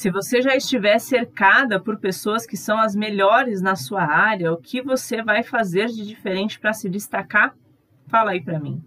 Se você já estiver cercada por pessoas que são as melhores na sua área, o que você vai fazer de diferente para se destacar? Fala aí para mim.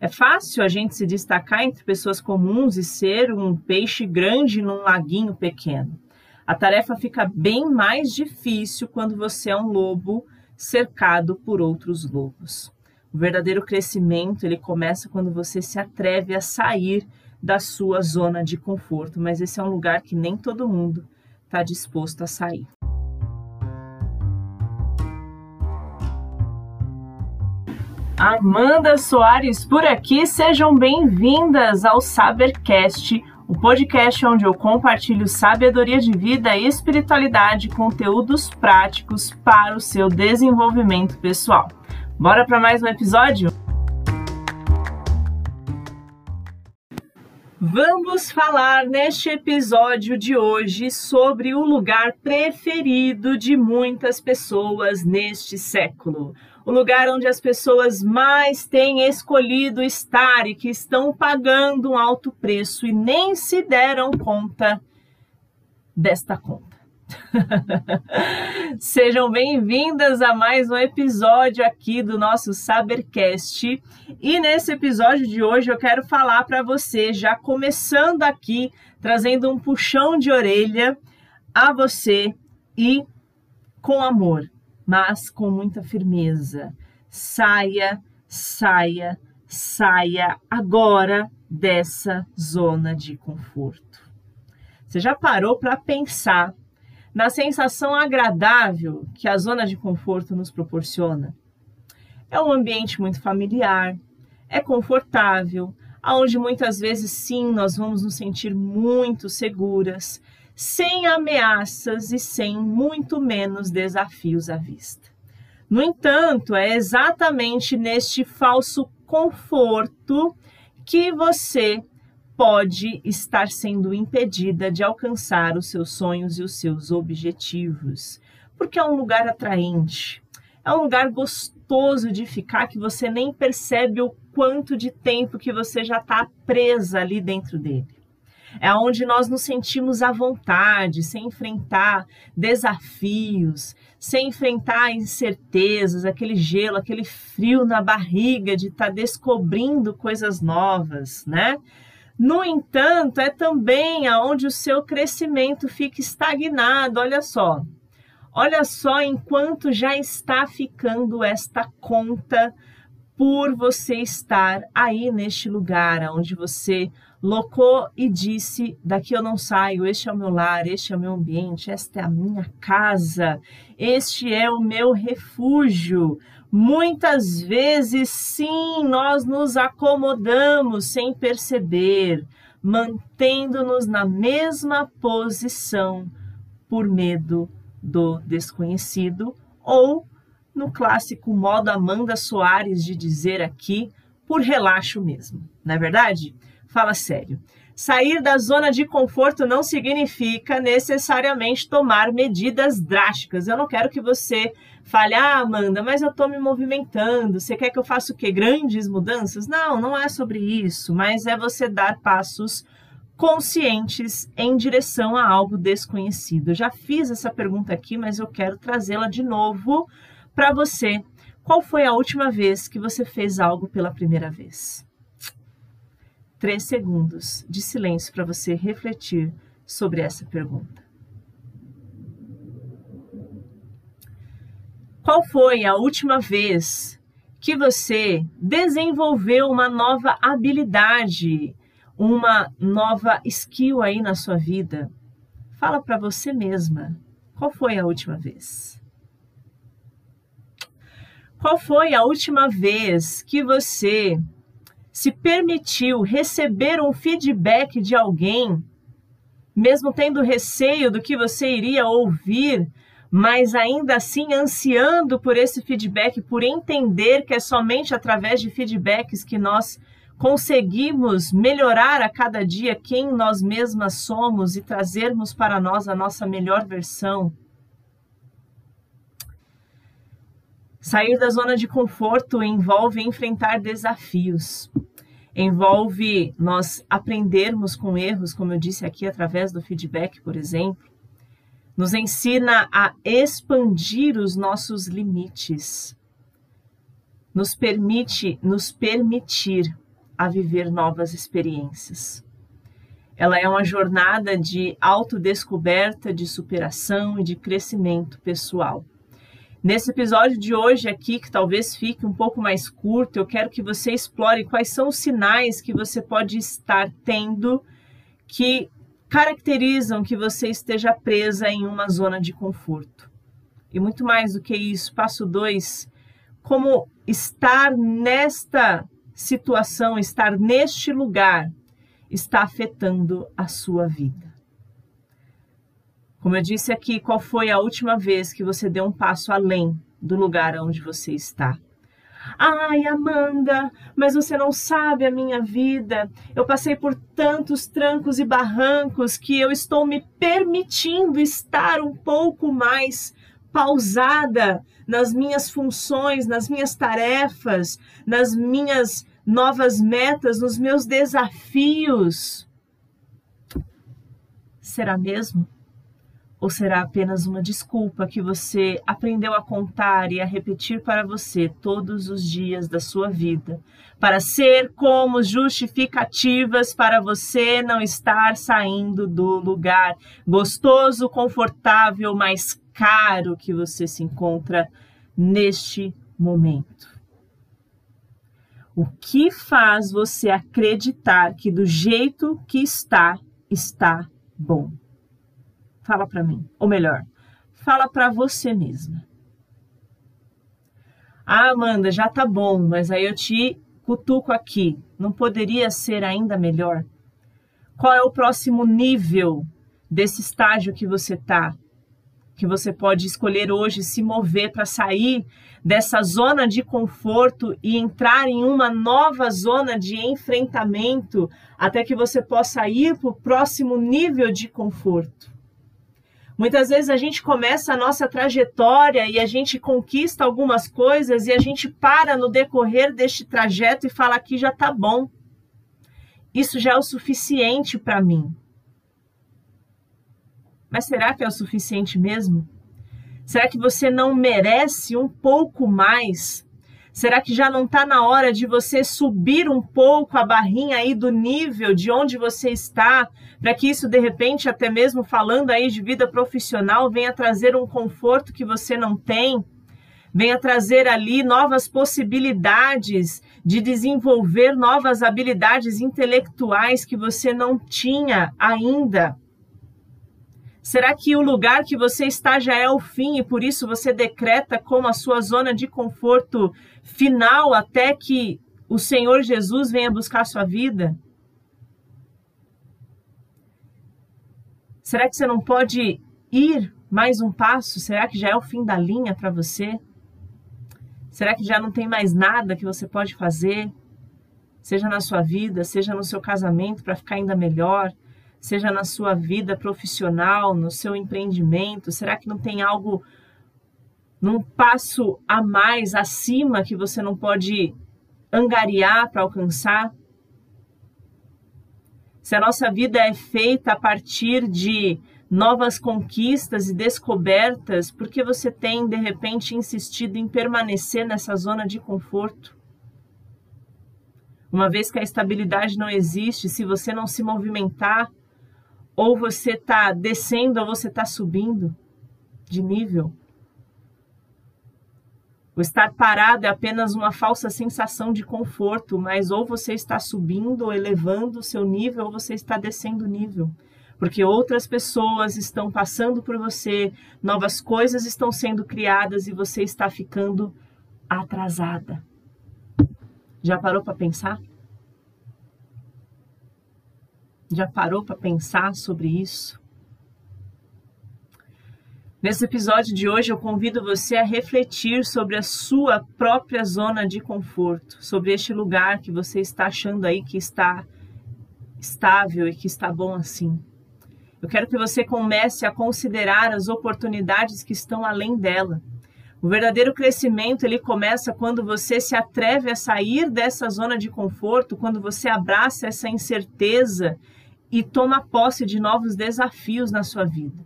É fácil a gente se destacar entre pessoas comuns e ser um peixe grande num laguinho pequeno. A tarefa fica bem mais difícil quando você é um lobo cercado por outros lobos. O verdadeiro crescimento, ele começa quando você se atreve a sair da sua zona de conforto, mas esse é um lugar que nem todo mundo está disposto a sair. Amanda Soares por aqui, sejam bem-vindas ao Sabercast, o podcast onde eu compartilho sabedoria de vida e espiritualidade, conteúdos práticos para o seu desenvolvimento pessoal. Bora para mais um episódio? Vamos falar neste episódio de hoje sobre o lugar preferido de muitas pessoas neste século o lugar onde as pessoas mais têm escolhido estar e que estão pagando um alto preço e nem se deram conta desta conta. Sejam bem-vindas a mais um episódio aqui do nosso Sabercast. E nesse episódio de hoje eu quero falar para você, já começando aqui, trazendo um puxão de orelha a você e com amor mas com muita firmeza. Saia, saia, saia agora dessa zona de conforto. Você já parou para pensar na sensação agradável que a zona de conforto nos proporciona? É um ambiente muito familiar, é confortável, aonde muitas vezes sim nós vamos nos sentir muito seguras, sem ameaças e sem muito menos desafios à vista. No entanto, é exatamente neste falso conforto que você pode estar sendo impedida de alcançar os seus sonhos e os seus objetivos, porque é um lugar atraente, é um lugar gostoso de ficar que você nem percebe o quanto de tempo que você já está presa ali dentro dele. É onde nós nos sentimos à vontade, sem enfrentar desafios, sem enfrentar incertezas, aquele gelo, aquele frio na barriga de estar tá descobrindo coisas novas, né? No entanto, é também aonde o seu crescimento fica estagnado, olha só. Olha só enquanto já está ficando esta conta por você estar aí neste lugar onde você locou e disse: Daqui eu não saio, este é o meu lar, este é o meu ambiente, esta é a minha casa, este é o meu refúgio. Muitas vezes, sim, nós nos acomodamos sem perceber, mantendo-nos na mesma posição por medo do desconhecido ou, no clássico modo Amanda Soares de dizer aqui, por relaxo mesmo, não é verdade? Fala sério. Sair da zona de conforto não significa necessariamente tomar medidas drásticas. Eu não quero que você fale, ah, Amanda, mas eu estou me movimentando. Você quer que eu faça o quê? Grandes mudanças? Não, não é sobre isso, mas é você dar passos conscientes em direção a algo desconhecido. Eu já fiz essa pergunta aqui, mas eu quero trazê-la de novo para você. Qual foi a última vez que você fez algo pela primeira vez? Três segundos de silêncio para você refletir sobre essa pergunta. Qual foi a última vez que você desenvolveu uma nova habilidade, uma nova skill aí na sua vida? Fala para você mesma. Qual foi a última vez? Qual foi a última vez que você se permitiu receber um feedback de alguém, mesmo tendo receio do que você iria ouvir, mas ainda assim ansiando por esse feedback, por entender que é somente através de feedbacks que nós conseguimos melhorar a cada dia quem nós mesmas somos e trazermos para nós a nossa melhor versão. Sair da zona de conforto envolve enfrentar desafios. envolve nós aprendermos com erros, como eu disse aqui, através do feedback, por exemplo, nos ensina a expandir os nossos limites, nos permite nos permitir a viver novas experiências. Ela é uma jornada de autodescoberta, de superação e de crescimento pessoal. Nesse episódio de hoje aqui, que talvez fique um pouco mais curto, eu quero que você explore quais são os sinais que você pode estar tendo que caracterizam que você esteja presa em uma zona de conforto. E muito mais do que isso, passo dois, como estar nesta situação, estar neste lugar, está afetando a sua vida. Como eu disse aqui, qual foi a última vez que você deu um passo além do lugar onde você está? Ai, Amanda, mas você não sabe a minha vida. Eu passei por tantos trancos e barrancos que eu estou me permitindo estar um pouco mais pausada nas minhas funções, nas minhas tarefas, nas minhas novas metas, nos meus desafios. Será mesmo? Ou será apenas uma desculpa que você aprendeu a contar e a repetir para você todos os dias da sua vida, para ser como justificativas para você não estar saindo do lugar gostoso, confortável, mais caro que você se encontra neste momento? O que faz você acreditar que do jeito que está, está bom? Fala para mim. Ou melhor, fala para você mesma. Ah, Amanda, já tá bom, mas aí eu te cutuco aqui. Não poderia ser ainda melhor? Qual é o próximo nível desse estágio que você tá? Que você pode escolher hoje se mover para sair dessa zona de conforto e entrar em uma nova zona de enfrentamento até que você possa ir para o próximo nível de conforto. Muitas vezes a gente começa a nossa trajetória e a gente conquista algumas coisas e a gente para no decorrer deste trajeto e fala aqui já tá bom. Isso já é o suficiente para mim. Mas será que é o suficiente mesmo? Será que você não merece um pouco mais? Será que já não está na hora de você subir um pouco a barrinha aí do nível de onde você está, para que isso de repente, até mesmo falando aí de vida profissional, venha trazer um conforto que você não tem? Venha trazer ali novas possibilidades de desenvolver novas habilidades intelectuais que você não tinha ainda. Será que o lugar que você está já é o fim e por isso você decreta como a sua zona de conforto final até que o Senhor Jesus venha buscar sua vida? Será que você não pode ir mais um passo? Será que já é o fim da linha para você? Será que já não tem mais nada que você pode fazer? Seja na sua vida, seja no seu casamento para ficar ainda melhor, seja na sua vida profissional, no seu empreendimento? Será que não tem algo num passo a mais acima que você não pode angariar para alcançar? Se a nossa vida é feita a partir de novas conquistas e descobertas, por que você tem de repente insistido em permanecer nessa zona de conforto? Uma vez que a estabilidade não existe, se você não se movimentar, ou você está descendo ou você está subindo de nível. O estar parado é apenas uma falsa sensação de conforto, mas ou você está subindo ou elevando o seu nível, ou você está descendo o nível. Porque outras pessoas estão passando por você, novas coisas estão sendo criadas e você está ficando atrasada. Já parou para pensar? Já parou para pensar sobre isso? Nesse episódio de hoje, eu convido você a refletir sobre a sua própria zona de conforto, sobre este lugar que você está achando aí que está estável e que está bom assim. Eu quero que você comece a considerar as oportunidades que estão além dela. O verdadeiro crescimento ele começa quando você se atreve a sair dessa zona de conforto, quando você abraça essa incerteza e toma posse de novos desafios na sua vida.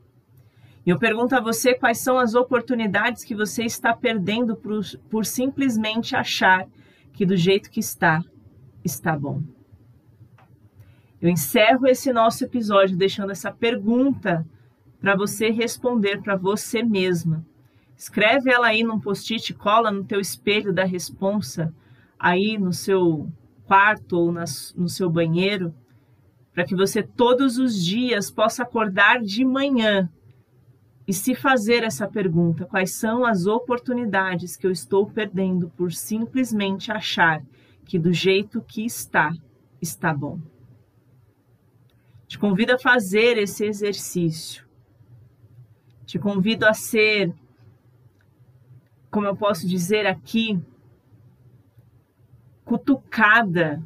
E eu pergunto a você quais são as oportunidades que você está perdendo por, por simplesmente achar que do jeito que está, está bom. Eu encerro esse nosso episódio deixando essa pergunta para você responder para você mesma. Escreve ela aí num post-it, cola no teu espelho da responsa, aí no seu quarto ou nas, no seu banheiro, para que você todos os dias possa acordar de manhã e se fazer essa pergunta: quais são as oportunidades que eu estou perdendo por simplesmente achar que do jeito que está, está bom? Te convido a fazer esse exercício. Te convido a ser como eu posso dizer aqui, cutucada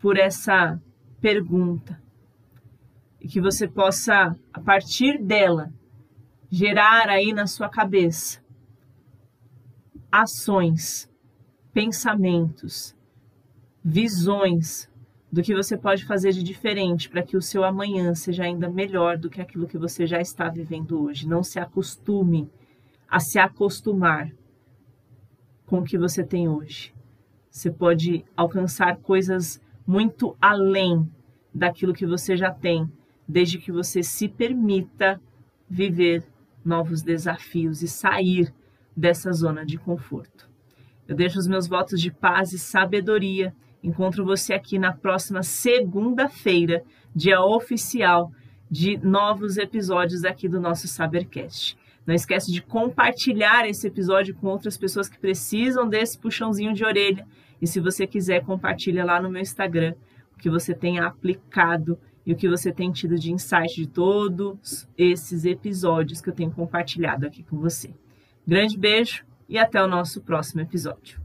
por essa pergunta. E que você possa, a partir dela, gerar aí na sua cabeça ações, pensamentos, visões do que você pode fazer de diferente para que o seu amanhã seja ainda melhor do que aquilo que você já está vivendo hoje. Não se acostume a se acostumar com o que você tem hoje. Você pode alcançar coisas muito além daquilo que você já tem, desde que você se permita viver novos desafios e sair dessa zona de conforto. Eu deixo os meus votos de paz e sabedoria. Encontro você aqui na próxima segunda-feira, dia oficial de novos episódios aqui do nosso Sabercast. Não esquece de compartilhar esse episódio com outras pessoas que precisam desse puxãozinho de orelha. E se você quiser, compartilha lá no meu Instagram o que você tem aplicado e o que você tem tido de insight de todos esses episódios que eu tenho compartilhado aqui com você. Grande beijo e até o nosso próximo episódio.